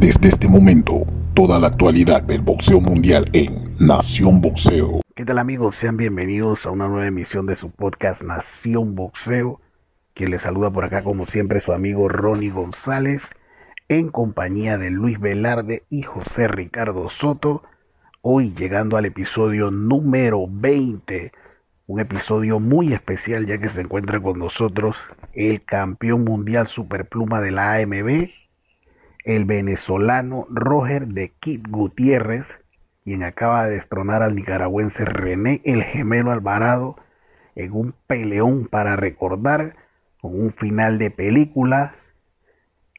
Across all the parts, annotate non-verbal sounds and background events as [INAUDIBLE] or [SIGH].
este momento toda la actualidad del boxeo mundial en Nación Boxeo. ¿Qué tal amigos? Sean bienvenidos a una nueva emisión de su podcast Nación Boxeo. Quien les saluda por acá como siempre su amigo Ronnie González en compañía de Luis Velarde y José Ricardo Soto. Hoy llegando al episodio número 20 un episodio muy especial ya que se encuentra con nosotros el campeón mundial superpluma de la AMB, el venezolano Roger de Kit Gutiérrez, quien acaba de destronar al nicaragüense René el gemelo Alvarado en un peleón para recordar con un final de película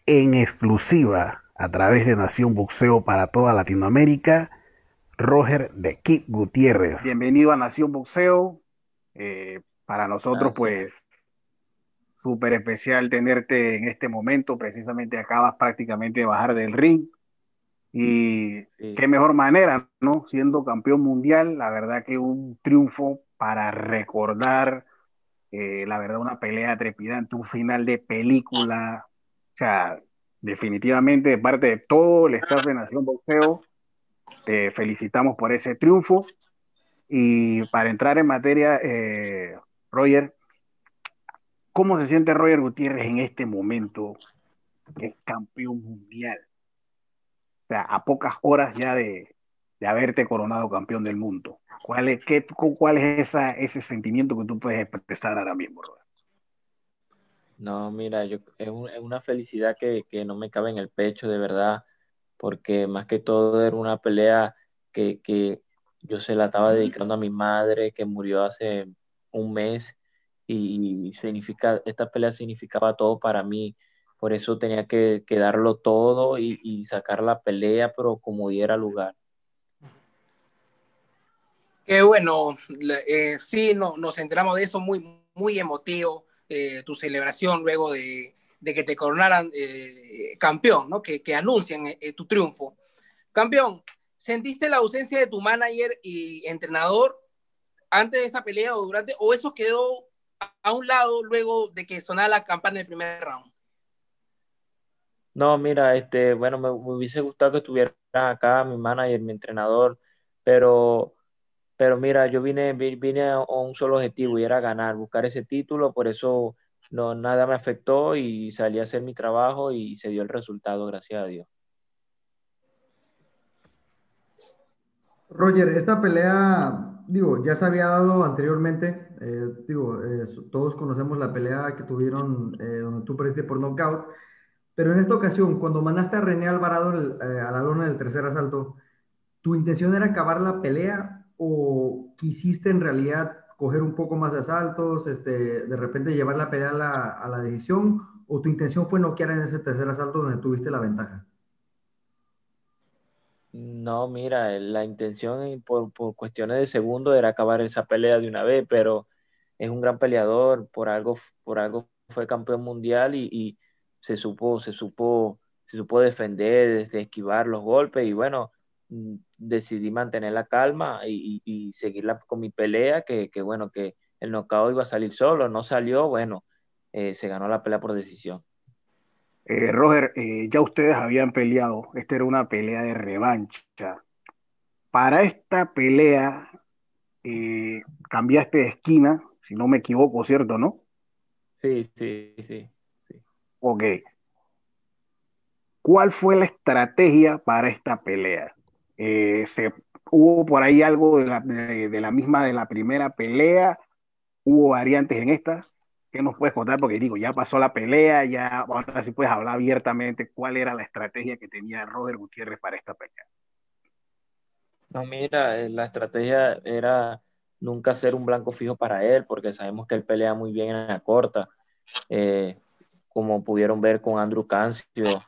en exclusiva a través de Nación Boxeo para toda Latinoamérica. Roger de Kit Gutiérrez. Bienvenido a Nación Boxeo. Eh, para nosotros, pues, súper especial tenerte en este momento. Precisamente acabas prácticamente de bajar del ring. Y qué mejor manera, ¿no? Siendo campeón mundial, la verdad que un triunfo para recordar, eh, la verdad, una pelea trepidante, un final de película. O sea, definitivamente de parte de todo el staff de Nación Boxeo, te felicitamos por ese triunfo. Y para entrar en materia, eh, Roger, ¿cómo se siente Roger Gutiérrez en este momento que es campeón mundial? O sea, a pocas horas ya de, haberte coronado campeón del mundo. ¿Cuál es, qué, cuál es esa, ese sentimiento que tú puedes expresar ahora mismo, Roger? No, mira, yo, es, una felicidad que, que, no me cabe en el pecho, de verdad, porque más que todo era una pelea que, que yo se la estaba dedicando a mi madre que murió hace un mes y significa, esta pelea significaba todo para mí. Por eso tenía que, darlo todo y, sacar la pelea, pero como diera lugar. Qué bueno, eh, sí, no, nos enteramos de eso muy, muy emotivo, eh, tu celebración luego de, que te coronaran eh, campeón, ¿no? que, que anuncian tu triunfo. Campeón, ¿Sentiste la ausencia de tu manager y entrenador antes de esa pelea o durante, o eso quedó a un lado luego de que sonara la campana del primer round? No, mira, este, bueno, me, hubiese gustado que estuviera acá mi manager, mi entrenador, pero, pero mira, yo vine, vine a un solo objetivo y era ganar, buscar ese título, por eso no, nada me afectó y salí a hacer mi trabajo y se dio el resultado, gracias a Dios. Roger, esta pelea, digo, ya se había dado anteriormente, eh, digo, eh, todos conocemos la pelea que tuvieron eh, donde tú perdiste por knockout, pero en esta ocasión, cuando mandaste a René Alvarado a la lona del tercer asalto, ¿tu intención era acabar la pelea o quisiste en realidad coger un poco más de asaltos, este, de repente llevar la pelea a la, a la decisión, o tu intención fue noquear en ese tercer asalto donde tuviste la ventaja? No, mira, eh, la intención por, cuestiones de segundo era acabar esa pelea de una vez, pero es un gran peleador, por algo, por algo fue campeón mundial y, se supo, se supo, se supo defender, esquivar los golpes y bueno, mm, decidí mantener la calma y, y, seguirla con mi pelea, que, bueno, que el knockout iba a salir solo, no salió, bueno, eh, se ganó la pelea por decisión. Eh, Roger, eh, ya ustedes habían peleado, esta era una pelea de revancha. Para esta pelea eh, cambiaste de esquina, si no me equivoco, ¿cierto, no? Sí, sí, sí. sí. Ok. ¿Cuál fue la estrategia para esta pelea? ¿se, ¿Hubo por ahí algo de la, de la misma de la primera pelea? ¿Hubo variantes en esta? ¿Qué nos puedes contar? Porque digo, ya pasó la pelea, ya ahora sí puedes hablar abiertamente cuál era la estrategia que tenía Roger Gutiérrez para esta pelea. No, mira, eh, la estrategia era nunca ser un blanco fijo para él, porque sabemos que él pelea muy bien en la corta, eh, como pudieron ver con Andrew Cancio,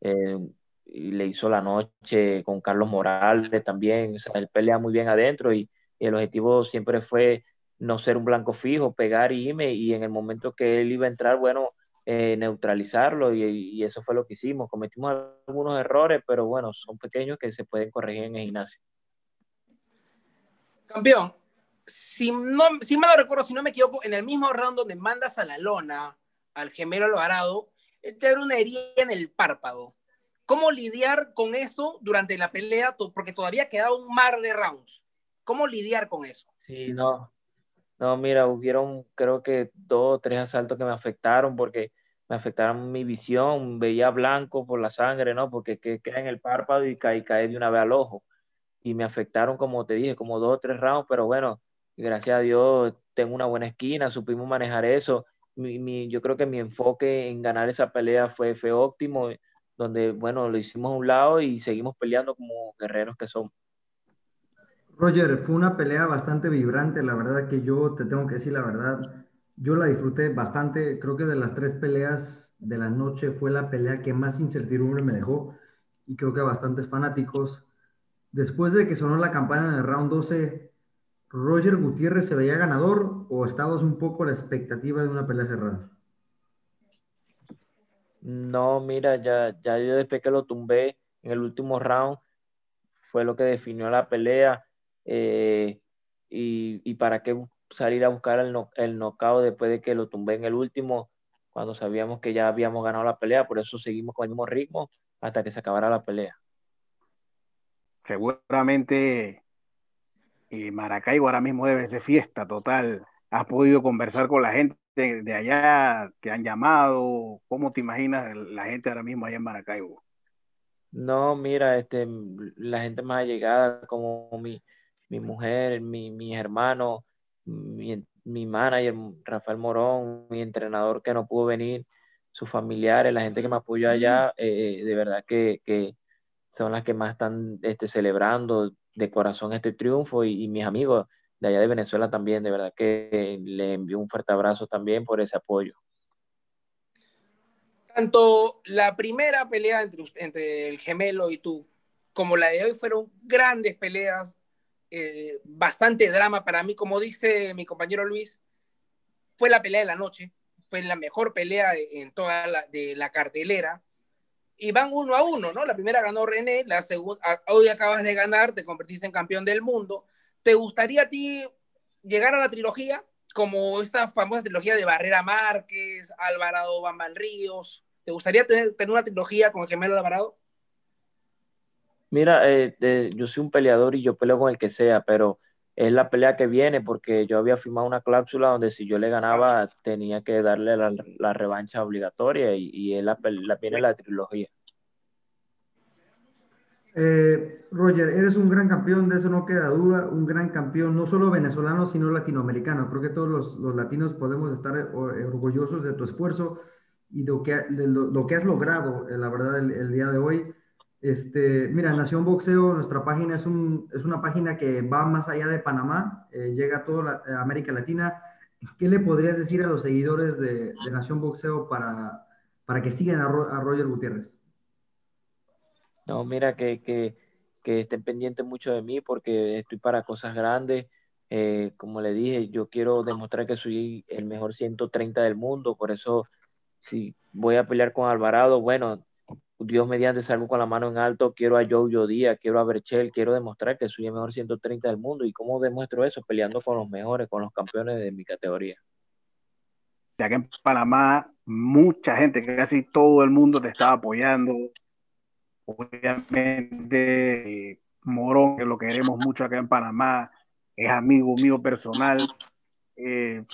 eh, y le hizo la noche con Carlos Morales también, o él pelea muy bien adentro y el objetivo siempre fue no ser un blanco fijo, pegar y irme, y en el momento que él iba a entrar, bueno, eh, neutralizarlo, y, eso fue lo que hicimos. Cometimos algunos errores, pero bueno, son pequeños que se pueden corregir en el gimnasio. Campeón, si, no, si me lo recuerdo, si no me equivoco, en el mismo round donde mandas a la lona al gemelo Alvarado, él te da una herida en el párpado. ¿Cómo lidiar con eso durante la pelea? Porque todavía quedaba un mar de rounds. ¿Cómo lidiar con eso? Sí, no. No, mira, hubieron creo que dos o tres asaltos que me afectaron porque me afectaron mi visión, veía blanco por la sangre, ¿no? Porque que, queda en el párpado y cae, cae de una vez al ojo. Y me afectaron, como te dije, como dos o tres rounds, pero bueno, gracias a Dios tengo una buena esquina, supimos manejar eso. Mi, yo creo que mi enfoque en ganar esa pelea fue, fue óptimo, donde, bueno, lo hicimos a un lado y seguimos peleando como guerreros que somos. Roger, fue una pelea bastante vibrante, la verdad que yo te tengo que decir la verdad, yo la disfruté bastante, creo que de las tres peleas de la noche fue la pelea que más incertidumbre me dejó y creo que a bastantes fanáticos. Después de que sonó la campana de round 12, ¿Roger Gutiérrez se veía ganador o estabas un poco la expectativa de una pelea cerrada? No, mira, ya, ya yo después que lo tumbé en el último round, fue lo que definió la pelea. Eh, y, y, para qué salir a buscar el, no, el knockout después de que lo tumbé en el último, cuando sabíamos que ya habíamos ganado la pelea, por eso seguimos con el mismo ritmo hasta que se acabara la pelea. Seguramente eh, Maracaibo ahora mismo debe ser fiesta total. ¿Has podido conversar con la gente de allá que han llamado? ¿Cómo te imaginas la gente ahora mismo allá en Maracaibo? No, mira, este, la gente más allegada, como mi, mi mujer, mi, mis hermanos, mi, mi manager, Rafael Morón, mi entrenador que no pudo venir, sus familiares, la gente que me apoyó allá, eh, de verdad que, que, son las que más están este, celebrando de corazón este triunfo y, y, mis amigos de allá de Venezuela también, de verdad que le envío un fuerte abrazo también por ese apoyo. Tanto la primera pelea entre, entre el gemelo y tú, como la de hoy fueron grandes peleas eh, bastante drama para mí, como dice mi compañero Luis, fue la pelea de la noche, fue la mejor pelea en toda la, cartelera, y van uno a uno, ¿no? La primera ganó René, la segunda, hoy acabas de ganar, te convertiste en campeón del mundo. ¿Te gustaría a ti llegar a la trilogía, como esta famosa trilogía de Barrera Márquez, Alvarado Bambal Ríos? ¿Te gustaría tener, tener una trilogía con el gemelo Alvarado? Mira, eh, eh, yo soy un peleador y yo peleo con el que sea, pero es la pelea que viene porque yo había firmado una cláusula donde si yo le ganaba tenía que darle la, revancha obligatoria y, y es la, la, viene la trilogía. Eh, Roger, eres un gran campeón, de eso no queda duda, un gran campeón, no solo venezolano, sino latinoamericano. Creo que todos los, latinos podemos estar eh, orgullosos de tu esfuerzo y de lo que, has logrado, la verdad, el día de hoy. Este, mira, Nación Boxeo, nuestra página es, un, es una página que va más allá de Panamá, eh, llega a toda a América Latina. ¿Qué le podrías decir a los seguidores de, Nación Boxeo para, para que sigan a, Roger Gutiérrez? No, mira, que, que, que, estén pendientes mucho de mí porque estoy para cosas grandes. Eh, como le dije, yo quiero demostrar que soy el mejor 130 del mundo, por eso si voy a pelear con Alvarado, bueno, Dios mediante salgo con la mano en alto, quiero a Joe Díaz, quiero a Berchel, quiero demostrar que soy el mejor 130 del mundo. ¿Y cómo demuestro eso? Peleando con los mejores, con los campeones de mi categoría. Ya que en Panamá mucha gente, casi todo el mundo te estaba apoyando. Obviamente Morón, que lo queremos mucho acá en Panamá, es amigo mío personal. Eh,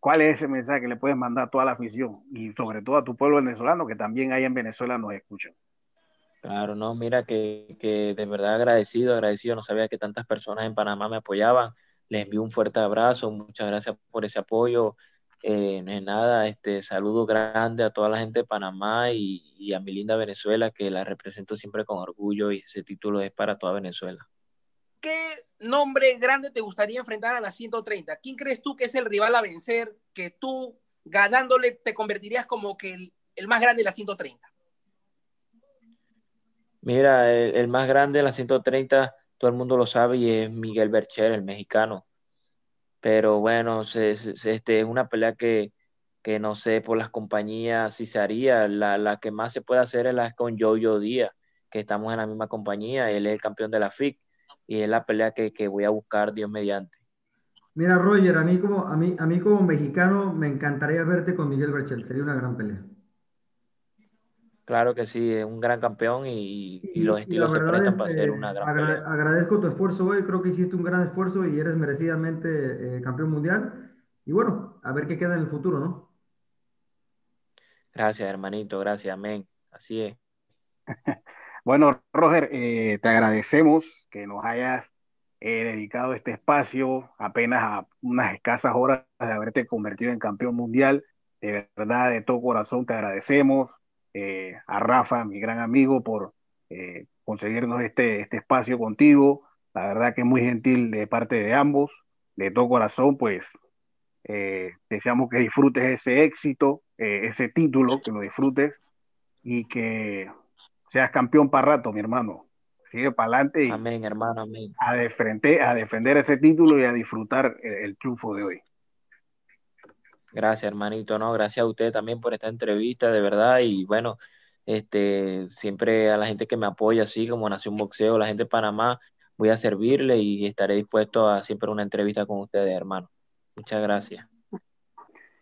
¿Cuál es ese mensaje que le puedes mandar a toda la afición y sobre todo a tu pueblo venezolano que también ahí en Venezuela nos escuchan? Claro, no, mira que, que, de verdad agradecido, agradecido, no sabía que tantas personas en Panamá me apoyaban, les envío un fuerte abrazo, muchas gracias por ese apoyo, eh, nada, este saludo grande a toda la gente de Panamá y, y a mi linda Venezuela que la represento siempre con orgullo y ese título es para toda Venezuela. ¿Qué nombre grande te gustaría enfrentar a la 130? ¿Quién crees tú que es el rival a vencer que tú ganándole te convertirías como que el, más grande de la 130? Mira, el, el, más grande de la 130, todo el mundo lo sabe y es Miguel Bercher, el mexicano. Pero bueno, este, es una pelea que, que no sé por las compañías si se haría. La, la que más se puede hacer es la con Jojo Díaz, que estamos en la misma compañía. Él es el campeón de la FIC y es la pelea que, que, voy a buscar Dios mediante. Mira, Roger, a mí, como, a, mí, a mí como mexicano me encantaría verte con Miguel Berchel, sería una gran pelea. Claro que sí, es un gran campeón y, los estilos se prestan para ser una gran Agradezco tu esfuerzo hoy, creo que hiciste un gran esfuerzo y eres merecidamente eh, campeón mundial. Y bueno, a ver qué queda en el futuro, ¿no? Gracias, hermanito, gracias, amén. Así es. [LAUGHS] bueno, Roger, eh, te agradecemos que nos hayas eh, dedicado este espacio apenas a unas escasas horas de haberte convertido en campeón mundial. De verdad, de todo corazón te agradecemos. Eh, a Rafa, mi gran amigo, por conseguirnos este, este espacio contigo. La verdad que es muy gentil de parte de ambos. De todo corazón, pues deseamos que disfrutes ese éxito, ese título, que lo disfrutes y que seas campeón para rato, mi hermano. Sigue para adelante y amén, hermano, amén. A, defender, a defender ese título y a disfrutar el, triunfo de hoy. Gracias, hermanito, no, gracias a usted también por esta entrevista, de verdad, y bueno, este, siempre a la gente que me apoya, así como Nación Boxeo, la gente de Panamá, voy a servirle y estaré dispuesto a siempre una entrevista con ustedes, hermano. Muchas gracias.